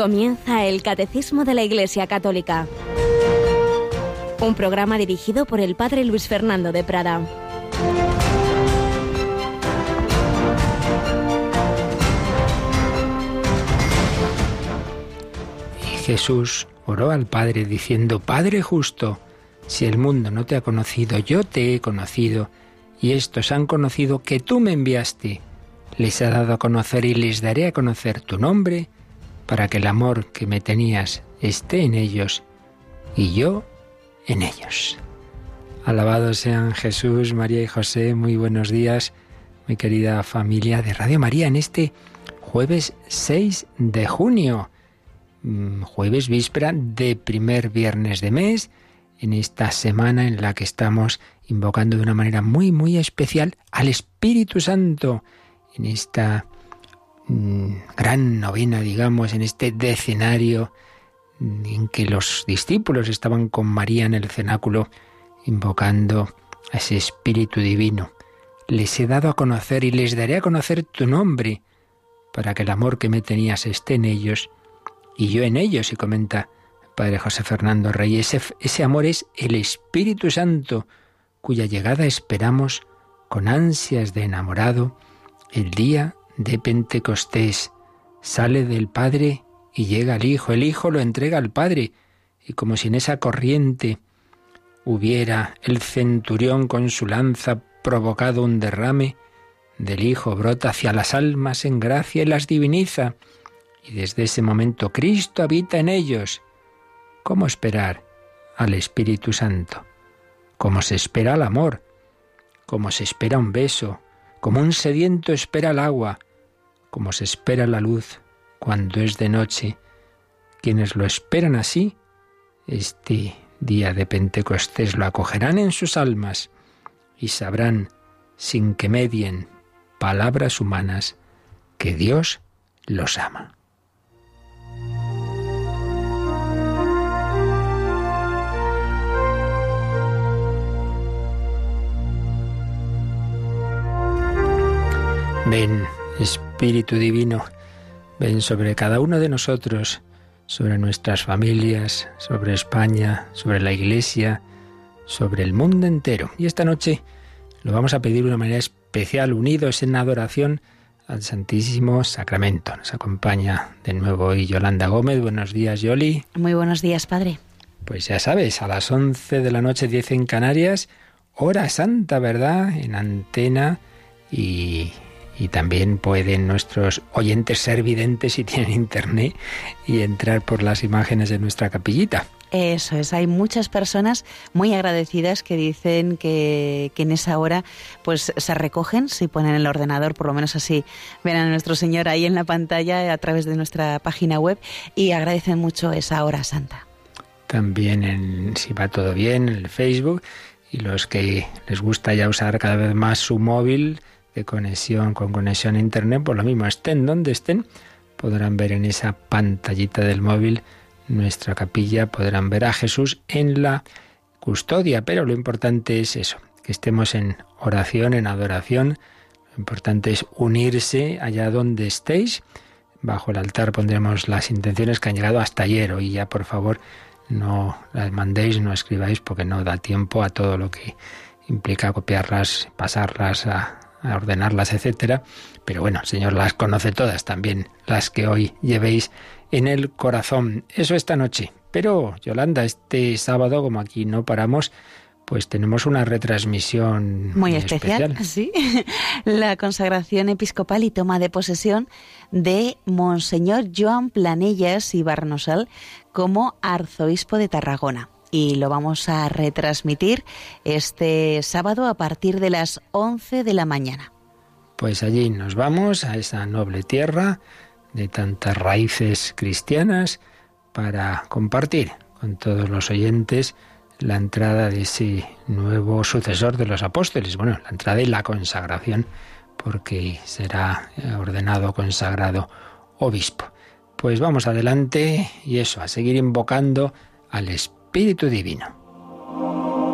Comienza el Catecismo de la Iglesia Católica, un programa dirigido por el Padre Luis Fernando de Prada. Jesús oró al Padre diciendo, Padre justo, si el mundo no te ha conocido, yo te he conocido, y estos han conocido que tú me enviaste. Les ha dado a conocer y les daré a conocer tu nombre, para que el amor que me tenías esté en ellos y yo en ellos. Alabados sean Jesús, María y José, muy buenos días, mi querida familia de Radio María, en este jueves 6 de junio, mm, jueves víspera de primer viernes de mes, en esta semana en la que estamos invocando de una manera muy, muy especial al Espíritu Santo, en esta gran novena, digamos, en este decenario en que los discípulos estaban con María en el cenáculo invocando a ese Espíritu Divino. Les he dado a conocer y les daré a conocer tu nombre, para que el amor que me tenías esté en ellos y yo en ellos, y comenta Padre José Fernando Rey. Ese, ese amor es el Espíritu Santo, cuya llegada esperamos con ansias de enamorado el día de Pentecostés. Sale del Padre y llega al Hijo. El Hijo lo entrega al Padre. Y como si en esa corriente hubiera el centurión con su lanza provocado un derrame, del Hijo brota hacia las almas en gracia y las diviniza. Y desde ese momento Cristo habita en ellos. ¿Cómo esperar al Espíritu Santo? ¿Cómo se espera al amor? ¿Cómo se espera un beso? Como un sediento espera el agua, como se espera la luz cuando es de noche. Quienes lo esperan así, este día de Pentecostés lo acogerán en sus almas y sabrán, sin que medien palabras humanas, que Dios los ama. Ven, Espíritu Divino, ven sobre cada uno de nosotros, sobre nuestras familias, sobre España, sobre la Iglesia, sobre el mundo entero. Y esta noche lo vamos a pedir de una manera especial, unidos en adoración al Santísimo Sacramento. Nos acompaña de nuevo hoy Yolanda Gómez. Buenos días, Yoli. Muy buenos días, Padre. Pues ya sabes, a las 11 de la noche, 10 en Canarias, hora santa, ¿verdad? En antena y y también pueden nuestros oyentes ser videntes si tienen internet y entrar por las imágenes de nuestra capillita. Eso es, hay muchas personas muy agradecidas que dicen que, que, en esa hora pues se recogen, si ponen el ordenador, por lo menos así ven a nuestro Señor ahí en la pantalla a través de nuestra página web y agradecen mucho esa hora santa. También en, si va todo bien, en el Facebook y los que les gusta ya usar cada vez más su móvil, conexión con conexión a internet, por lo mismo, estén donde estén, podrán ver en esa pantallita del móvil nuestra capilla, podrán ver a Jesús en la custodia, pero lo importante es eso, que estemos en oración, en adoración, lo importante es unirse allá donde estéis. Bajo el altar pondremos las intenciones que han llegado hasta ayer. y ya, por favor, no las mandéis, no escribáis, porque no da tiempo a todo lo que implica copiarlas, pasarlas a, a ordenarlas, etcétera. Pero bueno, el Señor las conoce todas también, las que hoy llevéis en el corazón. Eso esta noche. Pero, Yolanda, este sábado, como aquí no paramos, pues tenemos una retransmisión muy, especial, Sí, la consagración episcopal y toma de posesión de Monseñor Joan Planellas y Barnosal como arzobispo de Tarragona y lo vamos a retransmitir este sábado a partir de las 11 de la mañana. Pues allí nos vamos a esa noble tierra de tantas raíces cristianas para compartir con todos los oyentes la entrada de ese nuevo sucesor de los apóstoles. Bueno, la entrada y la consagración, porque será ordenado, consagrado obispo. Pues vamos adelante y eso, a seguir invocando al Espíritu Espíritu Divino.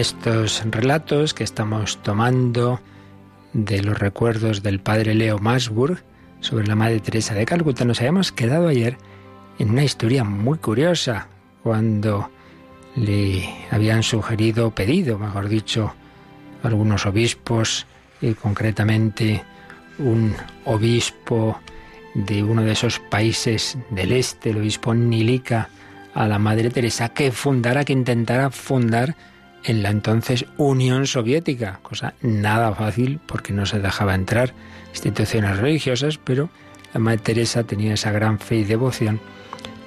Estos relatos que estamos tomando de los recuerdos del padre Leo Masburg sobre la Madre Teresa de Calcuta, nos habíamos quedado ayer en una historia muy curiosa, cuando le habían sugerido, pedido, mejor dicho, algunos obispos, y concretamente un obispo de uno de esos países del este, el obispo Nilica, a la Madre Teresa, que fundara, que intentara fundar en la entonces Unión Soviética, cosa nada fácil porque no se dejaba entrar instituciones religiosas, pero la Madre Teresa tenía esa gran fe y devoción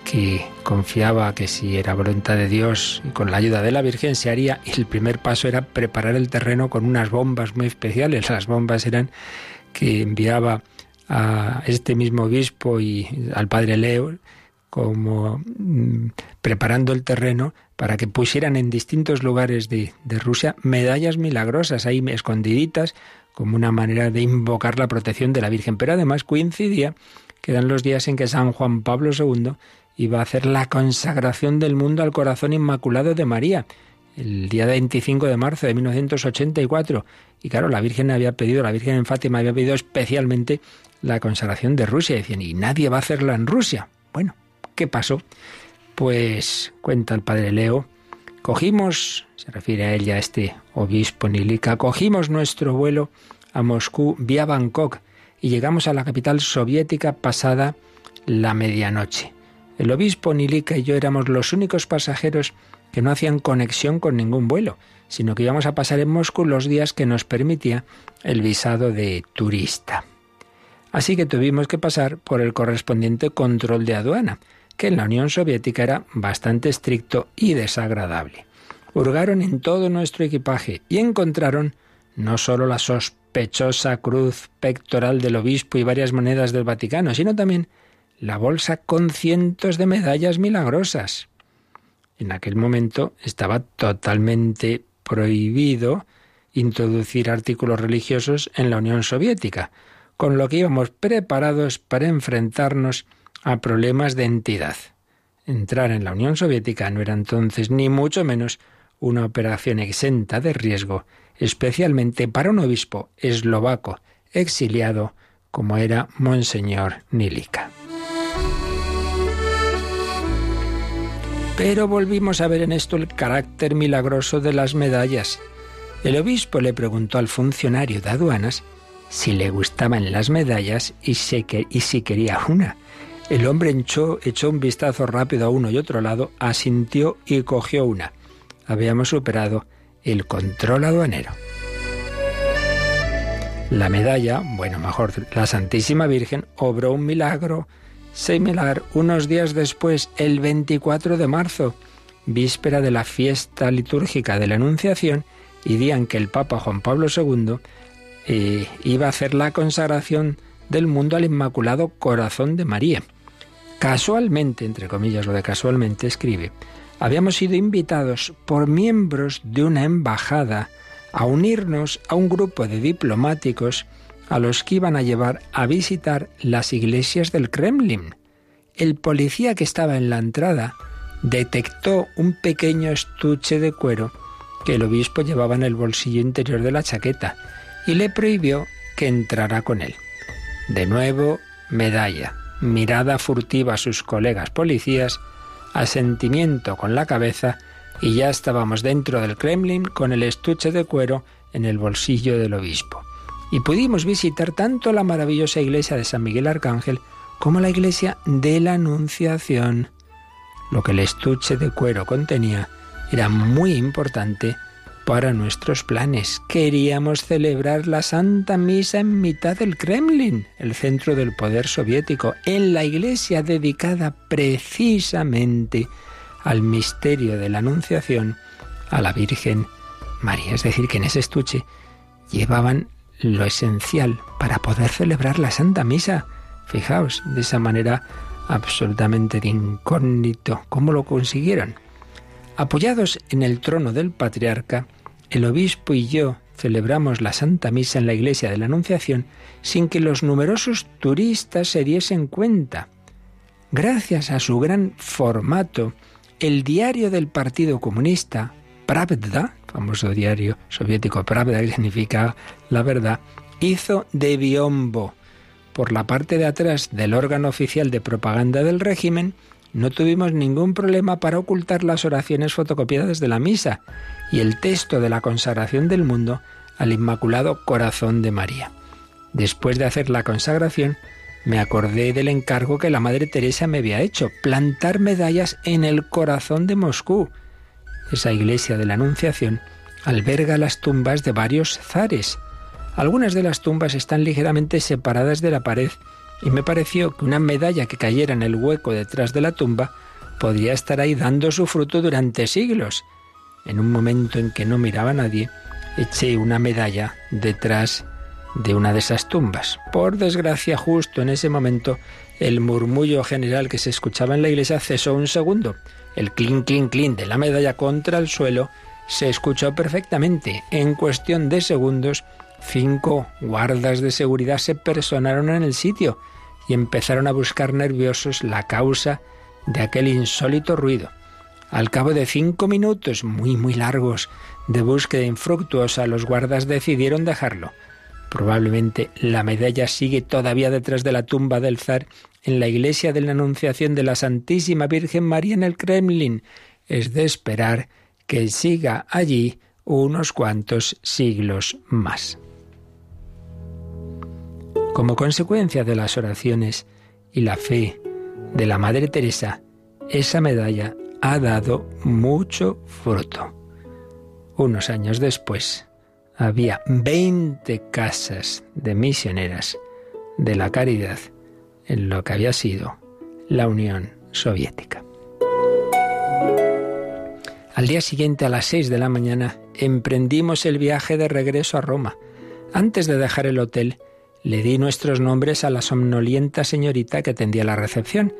que confiaba que si era voluntad de Dios y con la ayuda de la Virgen se haría y el primer paso era preparar el terreno con unas bombas muy especiales. Las bombas eran que enviaba a este mismo obispo y al padre Leo como mm, preparando el terreno para que pusieran en distintos lugares de, Rusia medallas milagrosas ahí escondiditas como una manera de invocar la protección de la Virgen. Pero además coincidía que eran los días en que San Juan Pablo II iba a hacer la consagración del mundo al corazón inmaculado de María, el día 25 de marzo de 1984. Y claro, la Virgen había pedido, la Virgen en Fátima había pedido especialmente la consagración de Rusia. Decían, y nadie va a hacerla en Rusia. Bueno, ¿Qué pasó? Pues cuenta el padre Leo, cogimos, se refiere a ella este obispo Nilika, cogimos nuestro vuelo a Moscú vía Bangkok y llegamos a la capital soviética pasada la medianoche. El obispo Nilika y yo éramos los únicos pasajeros que no hacían conexión con ningún vuelo, sino que íbamos a pasar en Moscú los días que nos permitía el visado de turista. Así que tuvimos que pasar por el correspondiente control de aduana, que en la Unión Soviética era bastante estricto y desagradable. Hurgaron en todo nuestro equipaje y encontraron no solo la sospechosa cruz pectoral del obispo y varias monedas del Vaticano, sino también la bolsa con cientos de medallas milagrosas. En aquel momento estaba totalmente prohibido introducir artículos religiosos en la Unión Soviética, con lo que íbamos preparados para enfrentarnos a problemas de entidad. Entrar en la Unión Soviética no era entonces ni mucho menos una operación exenta de riesgo, especialmente para un obispo eslovaco exiliado como era Monseñor Nilika. Pero volvimos a ver en esto el carácter milagroso de las medallas. El obispo le preguntó al funcionario de aduanas si le gustaban las medallas y si quería una. El hombre echó, un vistazo rápido a uno y otro lado, asintió y cogió una. Habíamos superado el control aduanero. La medalla, bueno, mejor, la Santísima Virgen obró un milagro similar unos días después, el 24 de marzo, víspera de la fiesta litúrgica de la Anunciación y día en que el Papa Juan Pablo II eh, iba a hacer la consagración del mundo al Inmaculado Corazón de María. Casualmente, entre comillas lo de casualmente, escribe, habíamos sido invitados por miembros de una embajada a unirnos a un grupo de diplomáticos a los que iban a llevar a visitar las iglesias del Kremlin. El policía que estaba en la entrada detectó un pequeño estuche de cuero que el obispo llevaba en el bolsillo interior de la chaqueta y le prohibió que entrara con él. De nuevo, medalla, mirada furtiva a sus colegas policías, asentimiento con la cabeza y ya estábamos dentro del Kremlin con el estuche de cuero en el bolsillo del obispo. Y pudimos visitar tanto la maravillosa iglesia de San Miguel Arcángel como la iglesia de la Anunciación. Lo que el estuche de cuero contenía era muy importante para nuestros planes. Queríamos celebrar la Santa Misa en mitad del Kremlin, el centro del poder soviético, en la iglesia dedicada precisamente al misterio de la Anunciación a la Virgen María. Es decir, que en ese estuche llevaban lo esencial para poder celebrar la Santa Misa. Fijaos, de esa manera absolutamente de incógnito, ¿cómo lo consiguieron? Apoyados en el trono del patriarca, el obispo y yo celebramos la Santa Misa en la iglesia de la Anunciación sin que los numerosos turistas se diesen cuenta. Gracias a su gran formato, el diario del Partido Comunista, Pravda, famoso diario soviético Pravda, que significa la verdad, hizo de biombo. Por la parte de atrás del órgano oficial de propaganda del régimen, no tuvimos ningún problema para ocultar las oraciones fotocopiadas de la misa y el texto de la consagración del mundo al Inmaculado Corazón de María. Después de hacer la consagración, me acordé del encargo que la Madre Teresa me había hecho, plantar medallas en el corazón de Moscú. Esa iglesia de la Anunciación alberga las tumbas de varios zares. Algunas de las tumbas están ligeramente separadas de la pared y me pareció que una medalla que cayera en el hueco detrás de la tumba podría estar ahí dando su fruto durante siglos. En un momento en que no miraba a nadie, eché una medalla detrás de una de esas tumbas. Por desgracia, justo en ese momento, el murmullo general que se escuchaba en la iglesia cesó un segundo. El clink, clink, clink de la medalla contra el suelo se escuchó perfectamente. En cuestión de segundos, cinco guardas de seguridad se personaron en el sitio y empezaron a buscar nerviosos la causa de aquel insólito ruido. Al cabo de cinco minutos muy muy largos de búsqueda infructuosa, los guardas decidieron dejarlo. Probablemente la medalla sigue todavía detrás de la tumba del zar en la iglesia de la Anunciación de la Santísima Virgen María en el Kremlin. Es de esperar que siga allí unos cuantos siglos más. Como consecuencia de las oraciones y la fe de la Madre Teresa, esa medalla ha dado mucho fruto. Unos años después, había 20 casas de misioneras de la caridad en lo que había sido la Unión Soviética. Al día siguiente, a las 6 de la mañana, emprendimos el viaje de regreso a Roma. Antes de dejar el hotel, le di nuestros nombres a la somnolienta señorita que atendía la recepción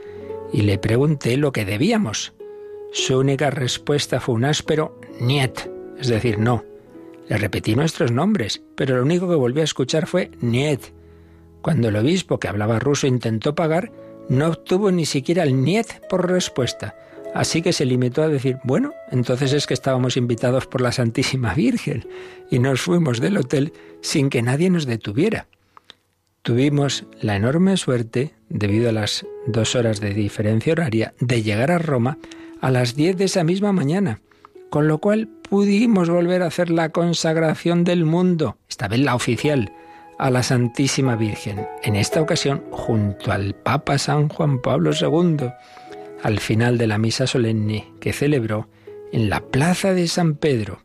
y le pregunté lo que debíamos. Su única respuesta fue un áspero niet, es decir, no. Le repetí nuestros nombres, pero lo único que volví a escuchar fue niet. Cuando el obispo, que hablaba ruso, intentó pagar, no obtuvo ni siquiera el niet por respuesta. Así que se limitó a decir, bueno, entonces es que estábamos invitados por la Santísima Virgen y nos fuimos del hotel sin que nadie nos detuviera. Tuvimos la enorme suerte, debido a las dos horas de diferencia horaria, de llegar a Roma a las diez de esa misma mañana, con lo cual pudimos volver a hacer la consagración del mundo, esta vez la oficial, a la Santísima Virgen, en esta ocasión junto al Papa San Juan Pablo II, al final de la misa solemne que celebró en la Plaza de San Pedro.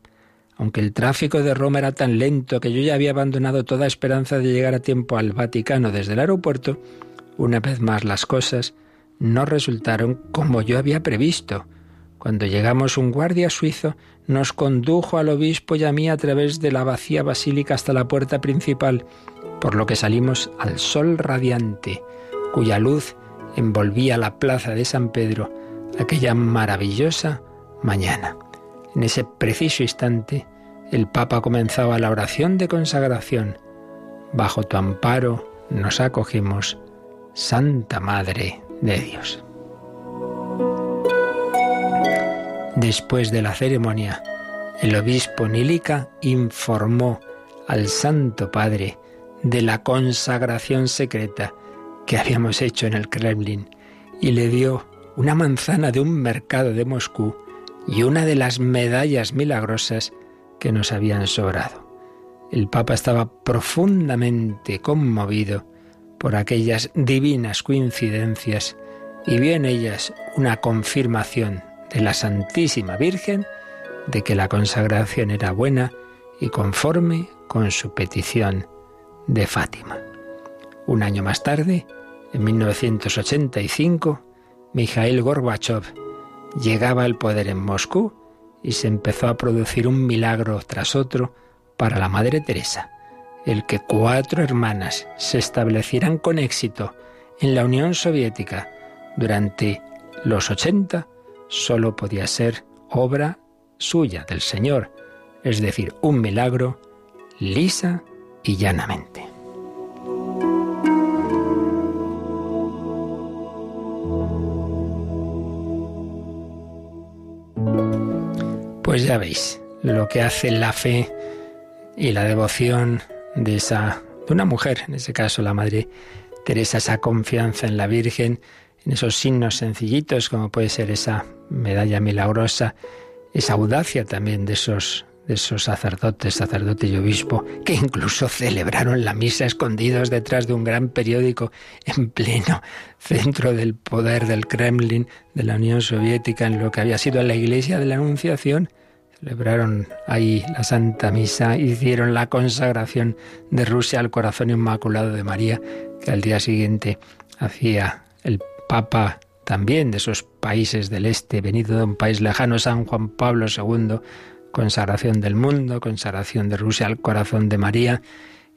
Aunque el tráfico de Roma era tan lento que yo ya había abandonado toda esperanza de llegar a tiempo al Vaticano desde el aeropuerto, una vez más las cosas no resultaron como yo había previsto. Cuando llegamos un guardia suizo nos condujo al obispo y a mí a través de la vacía basílica hasta la puerta principal, por lo que salimos al sol radiante, cuya luz envolvía la plaza de San Pedro aquella maravillosa mañana. En ese preciso instante, el Papa comenzaba la oración de consagración. Bajo tu amparo nos acogemos, Santa Madre de Dios. Después de la ceremonia, el obispo Nilica informó al Santo Padre de la consagración secreta que habíamos hecho en el Kremlin y le dio una manzana de un mercado de Moscú y una de las medallas milagrosas que nos habían sobrado. El Papa estaba profundamente conmovido por aquellas divinas coincidencias y vio en ellas una confirmación de la Santísima Virgen de que la consagración era buena y conforme con su petición de Fátima. Un año más tarde, en 1985, Mikhail Gorbachev llegaba al poder en Moscú y se empezó a producir un milagro tras otro para la Madre Teresa, el que cuatro hermanas se establecieran con éxito en la Unión Soviética durante los 80 solo podía ser obra suya, del Señor, es decir, un milagro lisa y llanamente. Pues ya veis, lo que hace la fe y la devoción de esa de una mujer, en ese caso la Madre Teresa, esa confianza en la Virgen, en esos signos sencillitos como puede ser esa medalla milagrosa, esa audacia también de esos de esos sacerdotes, sacerdote y obispo, que incluso celebraron la misa escondidos detrás de un gran periódico en pleno centro del poder del Kremlin de la Unión Soviética, en lo que había sido la iglesia de la Anunciación. Celebraron ahí la Santa Misa, hicieron la consagración de Rusia al corazón inmaculado de María, que al día siguiente hacía el Papa también de esos países del este, venido de un país lejano, San Juan Pablo II, consagración del mundo, consagración de Rusia al corazón de María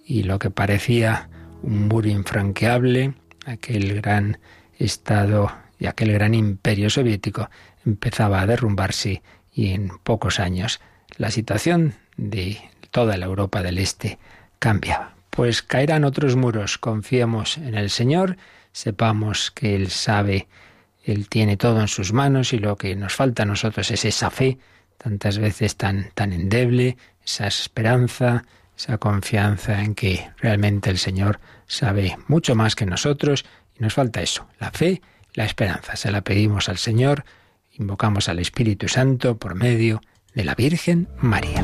y lo que parecía un muro infranqueable, aquel gran Estado y aquel gran imperio soviético empezaba a derrumbarse y en pocos años la situación de toda la Europa del Este cambiaba. Pues caerán otros muros, confiemos en el Señor, sepamos que Él sabe, Él tiene todo en sus manos y lo que nos falta a nosotros es esa fe tantas veces tan, tan endeble, esa esperanza, esa confianza en que realmente el Señor sabe mucho más que nosotros y nos falta eso, la fe, la esperanza. Se la pedimos al Señor, invocamos al Espíritu Santo por medio de la Virgen María.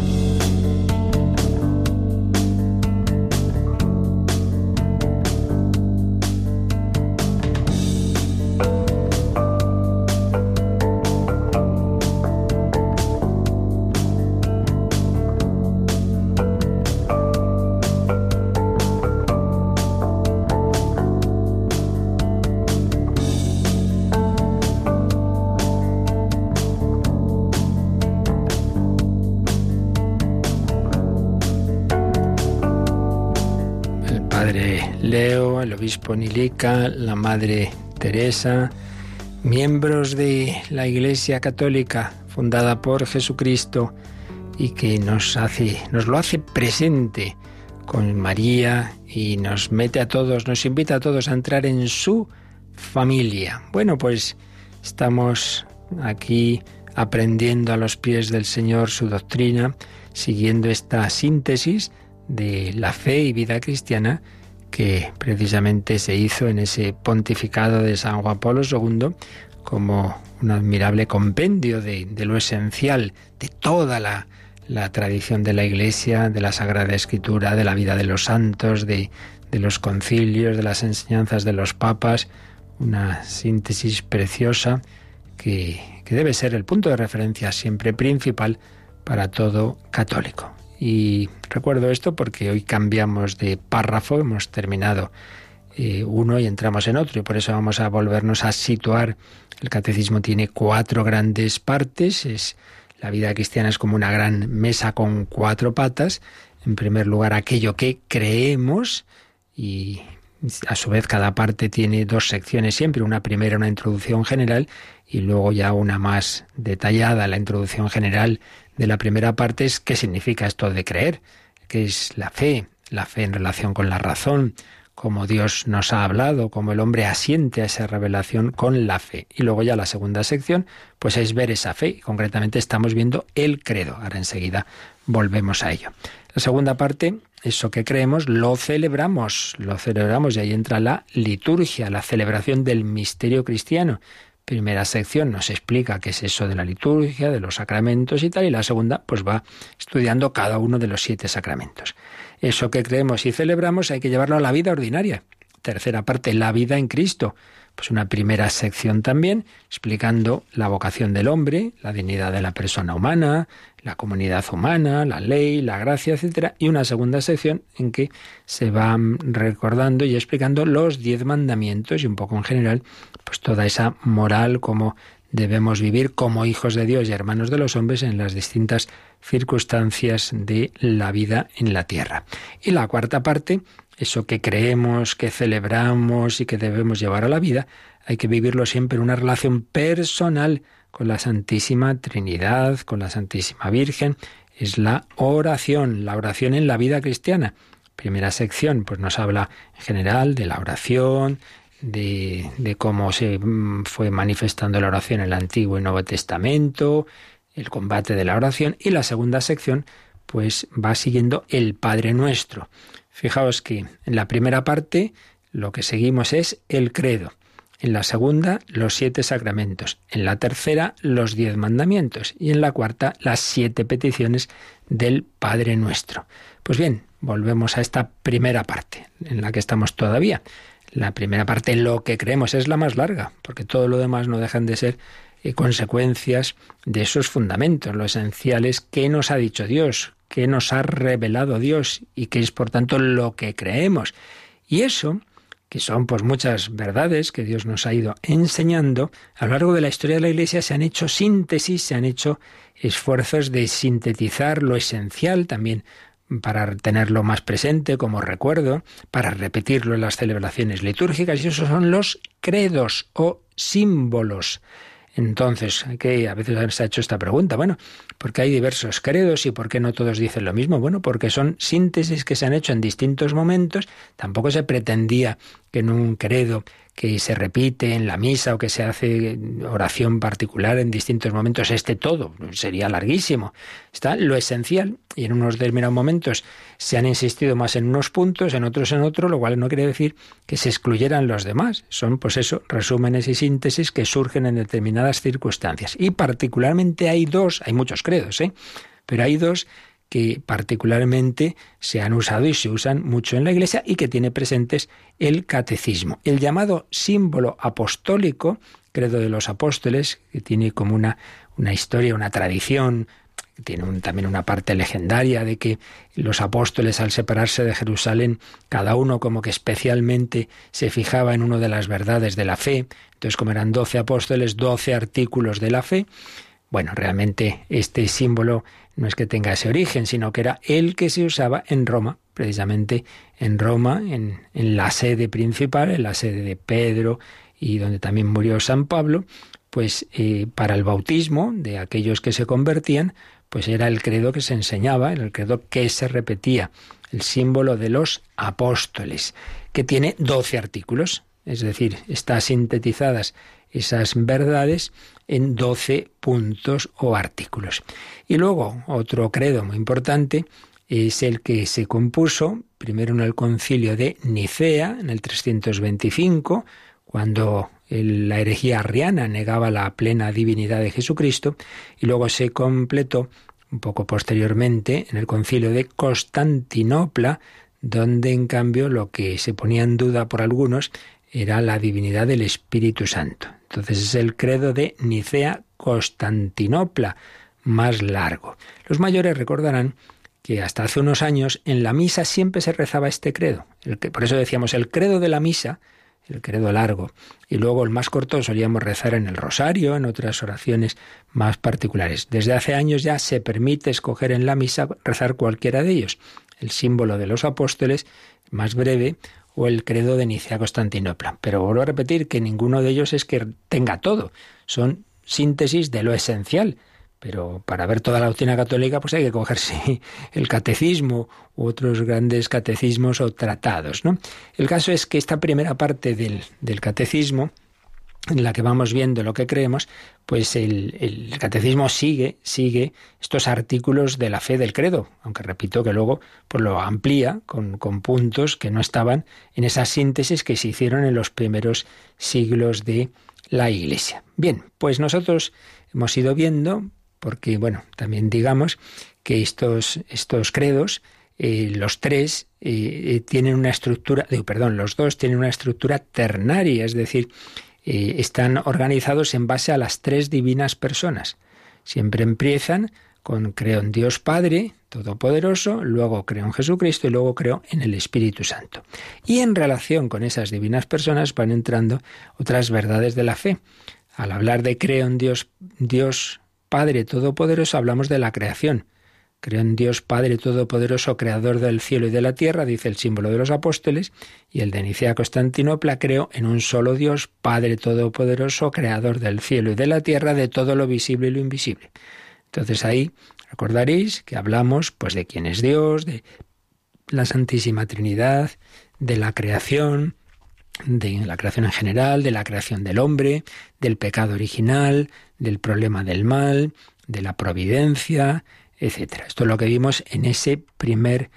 La Madre Teresa, miembros de la Iglesia Católica fundada por Jesucristo y que nos hace, nos lo hace presente con María y nos mete a todos, nos invita a todos a entrar en su familia. Bueno, pues estamos aquí aprendiendo a los pies del Señor su doctrina, siguiendo esta síntesis de la fe y vida cristiana que precisamente se hizo en ese pontificado de San Juan Pablo II como un admirable compendio de, lo esencial de toda la, tradición de la Iglesia, de la Sagrada Escritura, de la vida de los santos, de, los concilios, de las enseñanzas de los papas, una síntesis preciosa que debe ser el punto de referencia siempre principal para todo católico. Y recuerdo esto porque hoy cambiamos de párrafo, hemos terminado eh, uno y entramos en otro, y por eso vamos a volvernos a situar. El catecismo tiene cuatro grandes partes, es la vida cristiana es como una gran mesa con cuatro patas. En primer lugar, aquello que creemos y a su vez cada parte tiene dos secciones siempre, una primera una introducción general y luego ya una más detallada, la introducción general de la primera parte es qué significa esto de creer, qué es la fe, la fe en relación con la razón, cómo Dios nos ha hablado, cómo el hombre asiente a esa revelación con la fe. Y luego ya la segunda sección, pues es ver esa fe. Y concretamente estamos viendo el credo. Ahora enseguida volvemos a ello. La segunda parte, eso que creemos, lo celebramos, lo celebramos y ahí entra la liturgia, la celebración del misterio cristiano primera sección nos explica qué es eso de la liturgia, de los sacramentos y tal, y la segunda pues va estudiando cada uno de los siete sacramentos. Eso que creemos y celebramos hay que llevarlo a la vida ordinaria. Tercera parte, la vida en Cristo. Pues una primera sección también explicando la vocación del hombre, la dignidad de la persona humana, la comunidad humana, la ley, la gracia, etcétera, y una segunda sección en que se va recordando y explicando los diez mandamientos y un poco en general, pues toda esa moral como debemos vivir como hijos de Dios y hermanos de los hombres en las distintas circunstancias de la vida en la tierra. Y la cuarta parte, eso que creemos, que celebramos y que debemos llevar a la vida, hay que vivirlo siempre en una relación personal con la Santísima Trinidad, con la Santísima Virgen, es la oración, la oración en la vida cristiana. Primera sección, pues nos habla en general de la oración, de, cómo se mm, fue manifestando la oración en el Antiguo y Nuevo Testamento, el combate de la oración y la segunda sección pues va siguiendo el Padre Nuestro. Fijaos que en la primera parte lo que seguimos es el credo. En la segunda, los siete sacramentos. En la tercera, los diez mandamientos. Y en la cuarta, las siete peticiones del Padre Nuestro. Pues bien, volvemos a esta primera parte, en la que estamos todavía. La primera parte, lo que creemos, es la más larga, porque todo lo demás no dejan de ser eh, consecuencias de esos fundamentos, lo esencial es qué nos ha dicho Dios, qué nos ha revelado Dios y qué es por tanto lo que creemos. Y eso que son pues muchas verdades que Dios nos ha ido enseñando, a lo largo de la historia de la Iglesia se han hecho síntesis, se han hecho esfuerzos de sintetizar lo esencial también para tenerlo más presente como recuerdo, para repetirlo en las celebraciones litúrgicas, y esos son los credos o símbolos. Entonces, que a veces se ha hecho esta pregunta, bueno, ¿por qué hay diversos credos y por qué no todos dicen lo mismo? Bueno, porque son síntesis que se han hecho en distintos momentos, tampoco se pretendía que en un credo que se repite en la misa o que se hace oración particular en distintos momentos, este todo sería larguísimo. Está lo esencial y en unos determinados momentos se han insistido más en unos puntos, en otros en otros, lo cual no quiere decir que se excluyeran los demás. Son, pues eso, resúmenes y síntesis que surgen en determinadas circunstancias. Y particularmente hay dos, hay muchos credos, ¿eh? pero hay dos que particularmente se han usado y se usan mucho en la Iglesia y que tiene presentes el catecismo. El llamado símbolo apostólico, credo de los apóstoles, que tiene como una, una historia, una tradición, tiene también una parte legendaria de que los apóstoles al separarse de Jerusalén, cada uno como que especialmente se fijaba en una de las verdades de la fe. Entonces, como eran doce apóstoles, doce artículos de la fe, bueno, realmente este símbolo no es que tenga ese origen, sino que era el que se usaba en Roma, precisamente en Roma, en, la sede principal, en la sede de Pedro y donde también murió San Pablo, pues eh, para el bautismo de aquellos que se convertían, pues era el credo que se enseñaba, el credo que se repetía, el símbolo de los apóstoles, que tiene doce artículos, es decir, está sintetizadas esas verdades en doce puntos o artículos. Y luego, otro credo muy importante es el que se compuso primero en el concilio de Nicea, en el 325, cuando la herejía arriana negaba la plena divinidad de Jesucristo, y luego se completó un poco posteriormente en el concilio de Constantinopla, donde en cambio lo que se ponía en duda por algunos era la divinidad del Espíritu Santo. Entonces es el credo de Nicea Constantinopla, más largo. Los mayores recordarán que hasta hace unos años en la misa siempre se rezaba este credo. El que, por eso decíamos el credo de la misa, el credo largo, y luego el más corto solíamos rezar en el rosario, en otras oraciones más particulares. Desde hace años ya se permite escoger en la misa rezar cualquiera de ellos. El símbolo de los apóstoles, más breve, o el credo de Nicea Constantinopla. Pero vuelvo a repetir que ninguno de ellos es que tenga todo, son síntesis de lo esencial. Pero para ver toda la doctrina católica, pues hay que cogerse el catecismo u otros grandes catecismos o tratados. ¿no? El caso es que esta primera parte del, del catecismo en la que vamos viendo lo que creemos, pues el, catecismo sigue, sigue estos artículos de la fe del credo, aunque repito que luego pues lo amplía con, con puntos que no estaban en esas síntesis que se hicieron en los primeros siglos de la Iglesia. Bien, pues nosotros hemos ido viendo, porque bueno, también digamos que estos, estos credos, eh, los tres eh, eh, tienen una estructura, perdón, los dos tienen una estructura ternaria, es decir, eh, están organizados en base a las tres divinas personas. Siempre empiezan con creo en Dios Padre Todopoderoso, luego creo en Jesucristo y luego creo en el Espíritu Santo. Y en relación con esas divinas personas van entrando otras verdades de la fe. Al hablar de creo en Dios, Dios Padre Todopoderoso, hablamos de la creación. Creo en Dios Padre Todopoderoso, Creador del cielo y de la tierra, dice el símbolo de los apóstoles, y el de Nicea Constantinopla, creo en un solo Dios, Padre Todopoderoso, Creador del cielo y de la tierra, de todo lo visible y lo invisible. Entonces ahí recordaréis que hablamos pues de quién es Dios, de la Santísima Trinidad, de la creación, de la creación en general, de la creación del hombre, del pecado original, del problema del mal, de la providencia, etcétera. Esto es lo que vimos en ese primer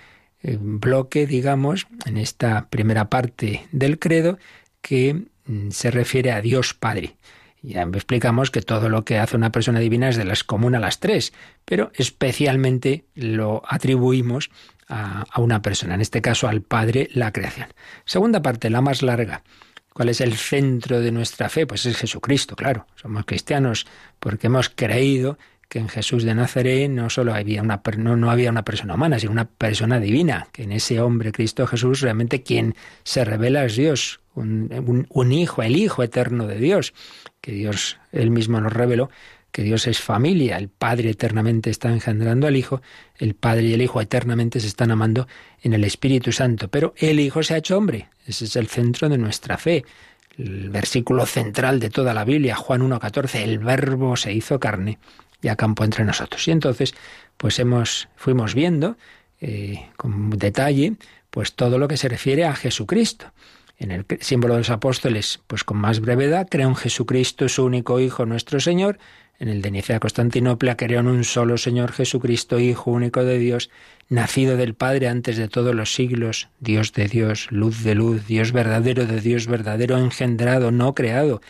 eh, bloque, digamos, en esta primera parte del credo que mm, se refiere a Dios Padre. Ya explicamos que todo lo que hace una persona divina es de las común a las tres, pero especialmente lo atribuimos a, a una persona, en este caso al Padre, la creación. Segunda parte, la más larga. ¿Cuál es el centro de nuestra fe? Pues es Jesucristo, claro. Somos cristianos porque hemos creído que en Jesús de Nazaret no solo había una, no, había una persona humana, sino una persona divina, que en ese hombre Cristo Jesús realmente quien se revela es Dios, un, un hijo, el Hijo eterno de Dios, que Dios él mismo nos reveló que Dios es familia, el Padre eternamente está engendrando al Hijo, el Padre y el Hijo eternamente se están amando en el Espíritu Santo, pero el Hijo se ha hecho hombre, ese es el centro de nuestra fe, el versículo central de toda la Biblia, Juan 1.14, el Verbo se hizo carne y acampó entre nosotros. Y entonces, pues hemos, fuimos viendo eh, con detalle, pues todo lo que se refiere a Jesucristo. En el símbolo de los apóstoles, pues con más brevedad, creo en Jesucristo, su único Hijo, nuestro Señor. En el de Nicea Constantinopla, creo en un solo Señor Jesucristo, Hijo único de Dios, nacido del Padre antes de todos los siglos, Dios de Dios, luz de luz, Dios verdadero de Dios verdadero, engendrado, no creado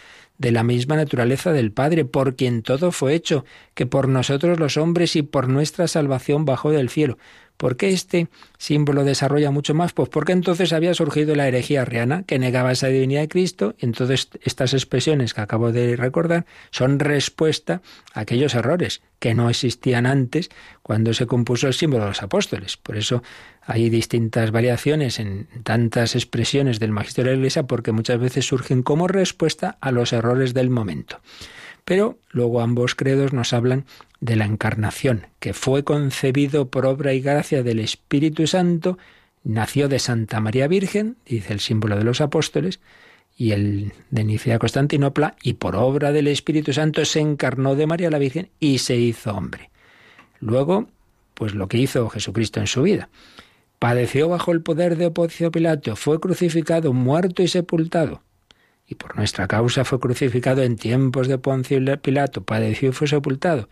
de la misma naturaleza del Padre, por quien todo fue hecho, que por nosotros los hombres y por nuestra salvación bajó del cielo. ¿Por qué este símbolo desarrolla mucho más? Pues porque entonces había surgido la herejía arriana que negaba esa divinidad de Cristo entonces estas expresiones que acabo de recordar son respuesta a aquellos errores que no existían antes cuando se compuso el símbolo de los apóstoles. Por eso hay distintas variaciones en tantas expresiones del magisterio de la Iglesia porque muchas veces surgen como respuesta a los errores del momento. Pero luego ambos credos nos hablan de la encarnación, que fue concebido por obra y gracia del Espíritu Santo, nació de Santa María Virgen, dice el símbolo de los apóstoles, y el de Nicea Constantinopla, y por obra del Espíritu Santo se encarnó de María la Virgen y se hizo hombre. Luego, pues lo que hizo Jesucristo en su vida. Padeció bajo el poder de Oponcio Pilato, fue crucificado, muerto y sepultado y por nuestra causa fue crucificado en tiempos de Poncio Pilato, padeció y fue sepultado.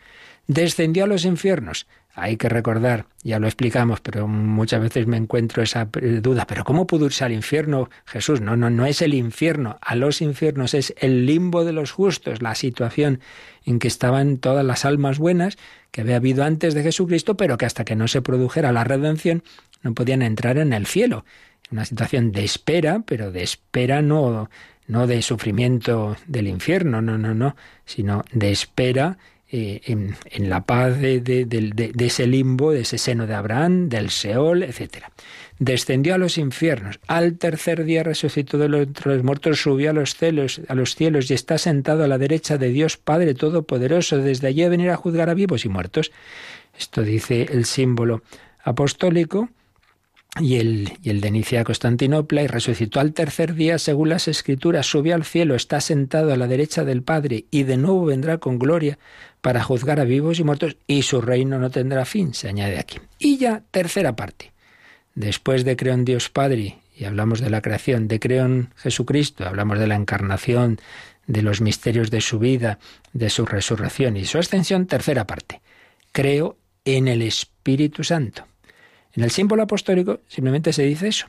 Descendió a los infiernos. Hay que recordar, ya lo explicamos, pero muchas veces me encuentro esa duda, pero ¿cómo pudo irse al infierno Jesús? No, no, no es el infierno, a los infiernos es el limbo de los justos, la situación en que estaban todas las almas buenas que había habido antes de Jesucristo, pero que hasta que no se produjera la redención no podían entrar en el cielo. Una situación de espera, pero de espera no no de sufrimiento del infierno, no, no, no, sino de espera eh, en, la paz de, ese limbo, de ese seno de Abraham, del Seol, etc. Descendió a los infiernos, al tercer día resucitó de los, los muertos, subió a los, a los cielos y está sentado a la derecha de Dios Padre Todopoderoso, desde allí a venir a juzgar a vivos y muertos. Esto dice el símbolo apostólico y el, y de Nicea Constantinopla, y resucitó al tercer día según las Escrituras, subió al cielo, está sentado a la derecha del Padre, y de nuevo vendrá con gloria para juzgar a vivos y muertos, y su reino no tendrá fin, se añade aquí. Y ya, tercera parte. Después de creo en Dios Padre, y hablamos de la creación, de creo en Jesucristo, hablamos de la encarnación, de los misterios de su vida, de su resurrección y su ascensión, tercera parte. Creo en el Espíritu Santo. En el símbolo apostólico simplemente se dice eso.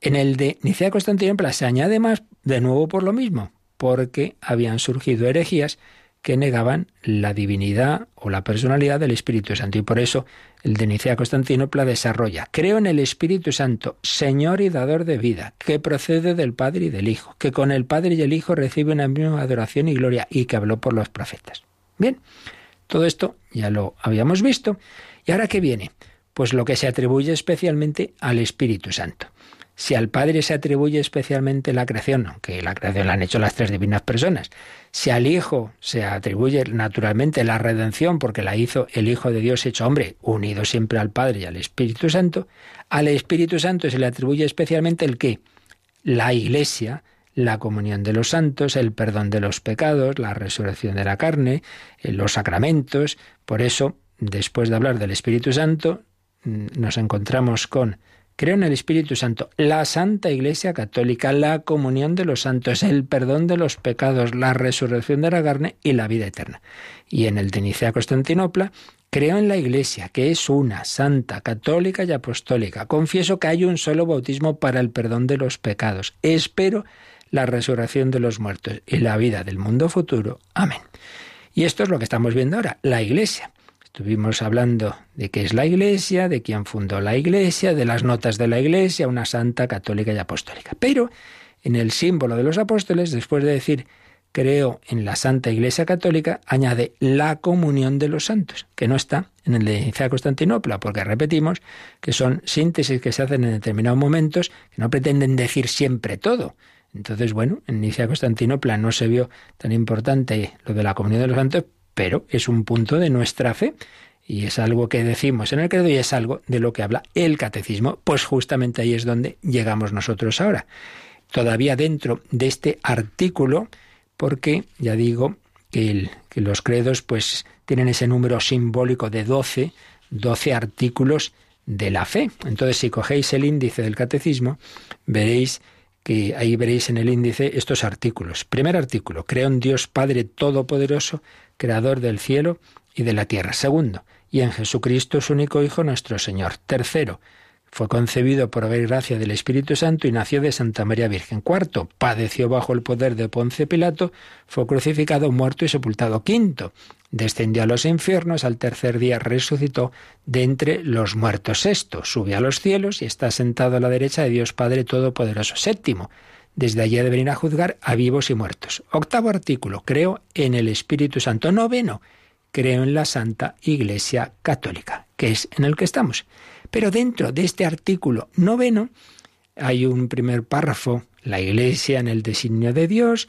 En el de Nicea Constantinopla se añade más, de nuevo por lo mismo, porque habían surgido herejías que negaban la divinidad o la personalidad del Espíritu Santo. Y por eso el de Nicea Constantinopla desarrolla, creo en el Espíritu Santo, Señor y dador de vida, que procede del Padre y del Hijo, que con el Padre y el Hijo recibe una misma adoración y gloria, y que habló por los profetas. Bien, todo esto ya lo habíamos visto. ¿Y ahora qué viene? Pues lo que se atribuye especialmente al Espíritu Santo. Si al Padre se atribuye especialmente la creación, aunque la creación la han hecho las tres divinas personas, si al Hijo se atribuye naturalmente la redención, porque la hizo el Hijo de Dios hecho hombre, unido siempre al Padre y al Espíritu Santo, al Espíritu Santo se le atribuye especialmente el qué? La Iglesia, la comunión de los santos, el perdón de los pecados, la resurrección de la carne, eh, los sacramentos. Por eso, después de hablar del Espíritu Santo, nos encontramos con Creo en el Espíritu Santo, la Santa Iglesia Católica, la comunión de los santos, el perdón de los pecados, la resurrección de la carne y la vida eterna. Y en el de Nicea Constantinopla, creo en la Iglesia, que es una, santa, católica y apostólica. Confieso que hay un solo bautismo para el perdón de los pecados. Espero la resurrección de los muertos y la vida del mundo futuro. Amén. Y esto es lo que estamos viendo ahora, la Iglesia. Estuvimos hablando de qué es la Iglesia, de quién fundó la Iglesia, de las notas de la Iglesia, una santa católica y apostólica. Pero en el símbolo de los apóstoles, después de decir creo en la Santa Iglesia Católica, añade la comunión de los santos, que no está en el de Constantinopla, porque repetimos que son síntesis que se hacen en determinados momentos, que no pretenden decir siempre todo. Entonces, bueno, en Nicea Constantinopla no se vio tan importante lo de la comunión de los santos, pero es un punto de nuestra fe y es algo que decimos en el credo y es algo de lo que habla el catecismo, pues justamente ahí es donde llegamos nosotros ahora. Todavía dentro de este artículo, porque ya digo que, que los credos pues tienen ese número simbólico de 12, 12 artículos de la fe. Entonces, si cogéis el índice del catecismo, veréis que ahí veréis en el índice estos artículos. Primer artículo, creo en Dios Padre Todopoderoso, creador del cielo y de la tierra. Segundo, y en Jesucristo su único Hijo nuestro Señor. Tercero, fue concebido por haber gracia del Espíritu Santo y nació de Santa María Virgen. Cuarto, padeció bajo el poder de Ponce Pilato, fue crucificado, muerto y sepultado. Quinto, descendió a los infiernos, al tercer día resucitó de entre los muertos. Sexto, subió a los cielos y está sentado a la derecha de Dios Padre Todopoderoso. Séptimo, desde allí ha de venir a juzgar a vivos y muertos. Octavo artículo, creo en el Espíritu Santo. Noveno, creo en la Santa Iglesia Católica, que es en el que estamos. Pero dentro de este artículo noveno hay un primer párrafo, la Iglesia en el designio de Dios.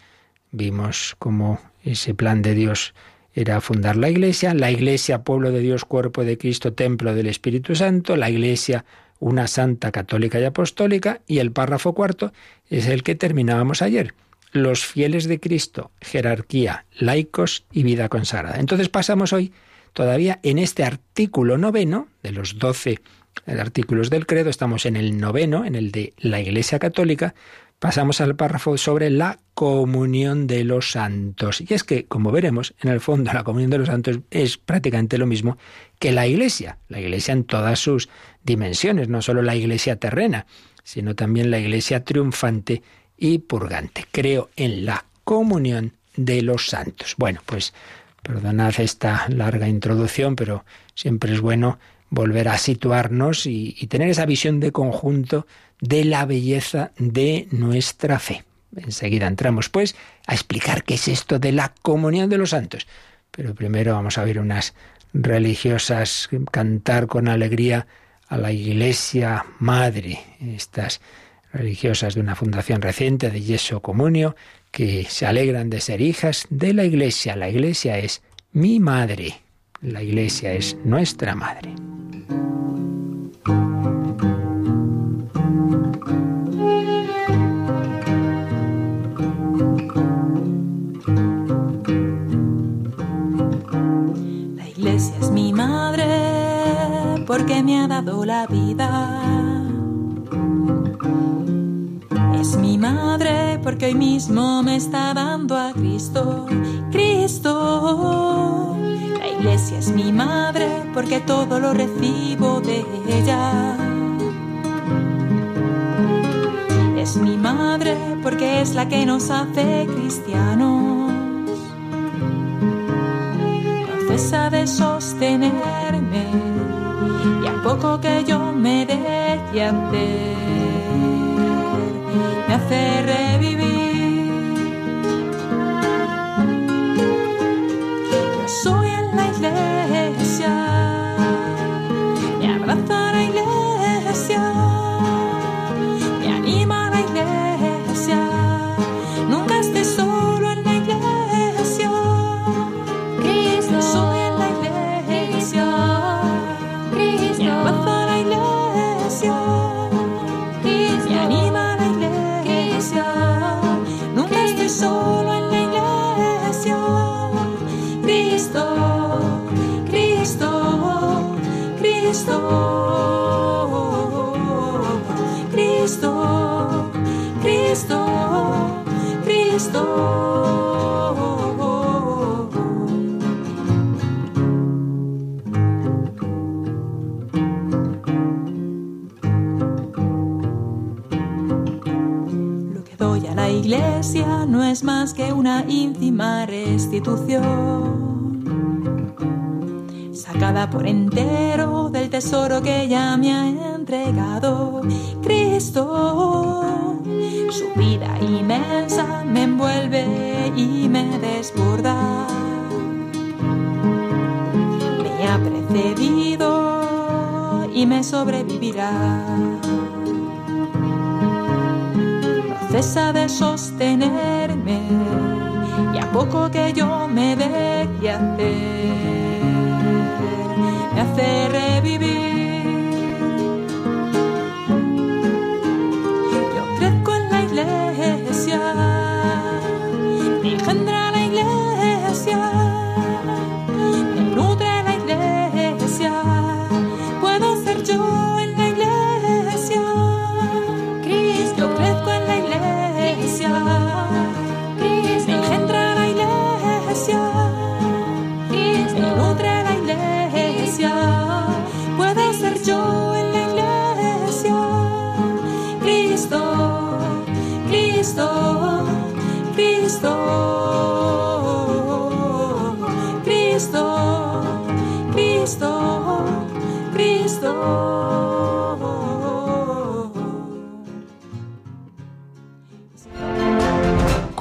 Vimos cómo ese plan de Dios era fundar la Iglesia, la Iglesia, pueblo de Dios, cuerpo de Cristo, templo del Espíritu Santo, la Iglesia, una santa católica y apostólica, y el párrafo cuarto es el que terminábamos ayer. Los fieles de Cristo, jerarquía, laicos y vida consagrada. Entonces pasamos hoy todavía en este artículo noveno de los doce artículos del credo, estamos en el noveno, en el de la Iglesia Católica, pasamos al párrafo sobre la comunión de los santos. Y es que, como veremos, en el fondo la comunión de los santos es prácticamente lo mismo que la Iglesia, la Iglesia en todas sus dimensiones, no solo la Iglesia terrena, sino también la Iglesia triunfante y purgante. Creo en la comunión de los santos. Bueno, pues perdonad esta larga introducción, pero siempre es bueno volver a situarnos y, tener esa visión de conjunto de la belleza de nuestra fe. Enseguida entramos, pues, a explicar qué es esto de la comunión de los santos. Pero primero vamos a ver unas religiosas cantar con alegría a la Iglesia Madre, estas religiosas de una fundación reciente de Yeso Comunio, que se alegran de ser hijas de la Iglesia. La Iglesia es mi madre, la Iglesia es nuestra madre. porque me ha dado la vida. Es mi madre porque hoy mismo me está dando a Cristo, Cristo. La iglesia es mi madre porque todo lo recibo de ella. Es mi madre porque es la que nos hace cristianos. No cesa de sostenerme y a poco que yo me deje hacer, me hace más que una ínfima restitución, sacada por entero del tesoro que ya me ha entregado Cristo. Su vida inmensa me envuelve y me desborda. Me ha precedido y me sobrevivirá. De sostenerme y a poco que yo me deje hacer, me hace revivir.